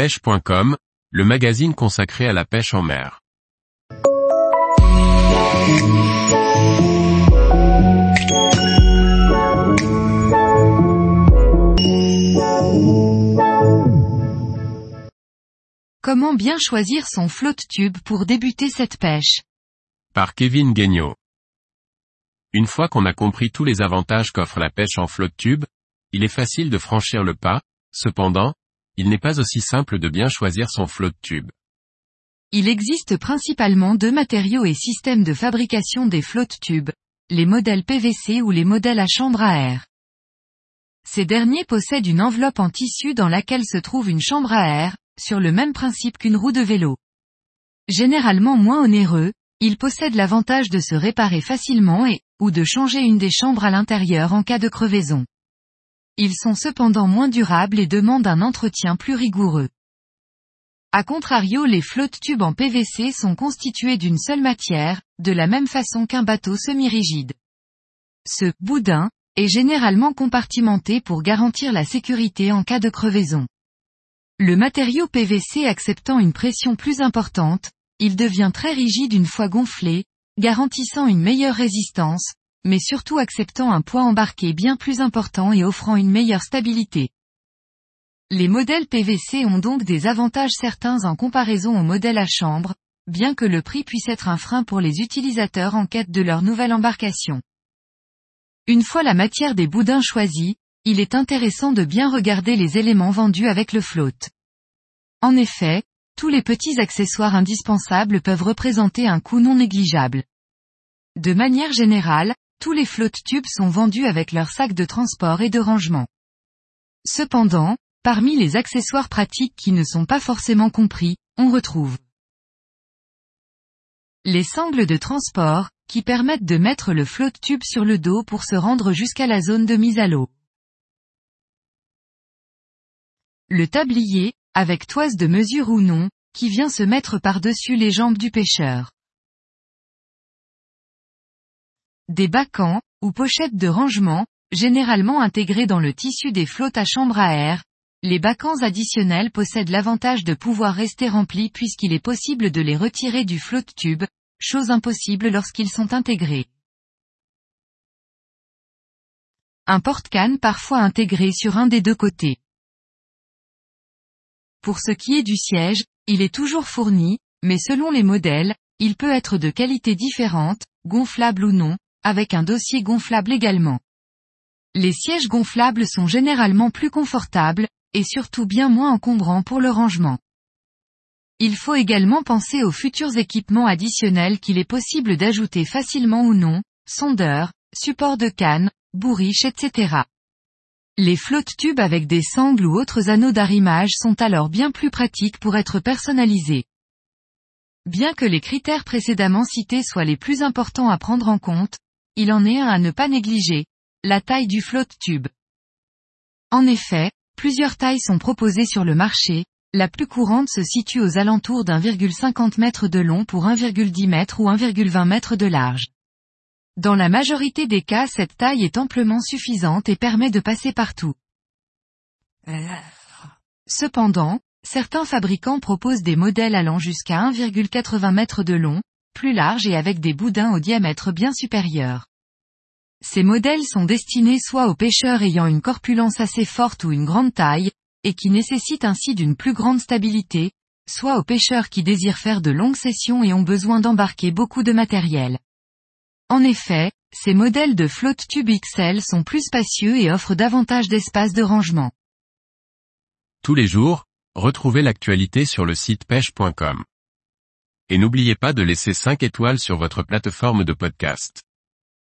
pêche.com, le magazine consacré à la pêche en mer. Comment bien choisir son flotte tube pour débuter cette pêche? Par Kevin Guignot. Une fois qu'on a compris tous les avantages qu'offre la pêche en flotte tube, il est facile de franchir le pas, cependant, il n'est pas aussi simple de bien choisir son flotte tube. Il existe principalement deux matériaux et systèmes de fabrication des flottes tubes, les modèles PVC ou les modèles à chambre à air. Ces derniers possèdent une enveloppe en tissu dans laquelle se trouve une chambre à air, sur le même principe qu'une roue de vélo. Généralement moins onéreux, ils possèdent l'avantage de se réparer facilement et, ou de changer une des chambres à l'intérieur en cas de crevaison. Ils sont cependant moins durables et demandent un entretien plus rigoureux. A contrario les flottes tubes en PVC sont constituées d'une seule matière, de la même façon qu'un bateau semi-rigide. Ce boudin est généralement compartimenté pour garantir la sécurité en cas de crevaison. Le matériau PVC acceptant une pression plus importante, il devient très rigide une fois gonflé, garantissant une meilleure résistance, mais surtout acceptant un poids embarqué bien plus important et offrant une meilleure stabilité. Les modèles PVC ont donc des avantages certains en comparaison aux modèles à chambre, bien que le prix puisse être un frein pour les utilisateurs en quête de leur nouvelle embarcation. Une fois la matière des boudins choisie, il est intéressant de bien regarder les éléments vendus avec le flotte. En effet, tous les petits accessoires indispensables peuvent représenter un coût non négligeable. De manière générale, tous les flottes tubes sont vendus avec leur sac de transport et de rangement. Cependant, parmi les accessoires pratiques qui ne sont pas forcément compris, on retrouve les sangles de transport, qui permettent de mettre le flotte tube sur le dos pour se rendre jusqu'à la zone de mise à l'eau. Le tablier, avec toise de mesure ou non, qui vient se mettre par-dessus les jambes du pêcheur. Des bacans, ou pochettes de rangement, généralement intégrées dans le tissu des flottes à chambre à air, les bacans additionnels possèdent l'avantage de pouvoir rester remplis puisqu'il est possible de les retirer du flotte tube, chose impossible lorsqu'ils sont intégrés. Un porte-canne parfois intégré sur un des deux côtés. Pour ce qui est du siège, il est toujours fourni, mais selon les modèles, il peut être de qualité différente, gonflable ou non, avec un dossier gonflable également. Les sièges gonflables sont généralement plus confortables, et surtout bien moins encombrants pour le rangement. Il faut également penser aux futurs équipements additionnels qu'il est possible d'ajouter facilement ou non, sondeurs, supports de canne, bourriches etc. Les flottes tubes avec des sangles ou autres anneaux d'arrimage sont alors bien plus pratiques pour être personnalisés. Bien que les critères précédemment cités soient les plus importants à prendre en compte, il en est un à ne pas négliger, la taille du flotte tube. En effet, plusieurs tailles sont proposées sur le marché, la plus courante se situe aux alentours d'1,50 m de long pour 1,10 m ou 1,20 m de large. Dans la majorité des cas cette taille est amplement suffisante et permet de passer partout. Cependant, certains fabricants proposent des modèles allant jusqu'à 1,80 m de long, plus larges et avec des boudins au diamètre bien supérieur. Ces modèles sont destinés soit aux pêcheurs ayant une corpulence assez forte ou une grande taille, et qui nécessitent ainsi d'une plus grande stabilité, soit aux pêcheurs qui désirent faire de longues sessions et ont besoin d'embarquer beaucoup de matériel. En effet, ces modèles de flotte tube XL sont plus spacieux et offrent davantage d'espace de rangement. Tous les jours, retrouvez l'actualité sur le site pêche.com. Et n'oubliez pas de laisser 5 étoiles sur votre plateforme de podcast.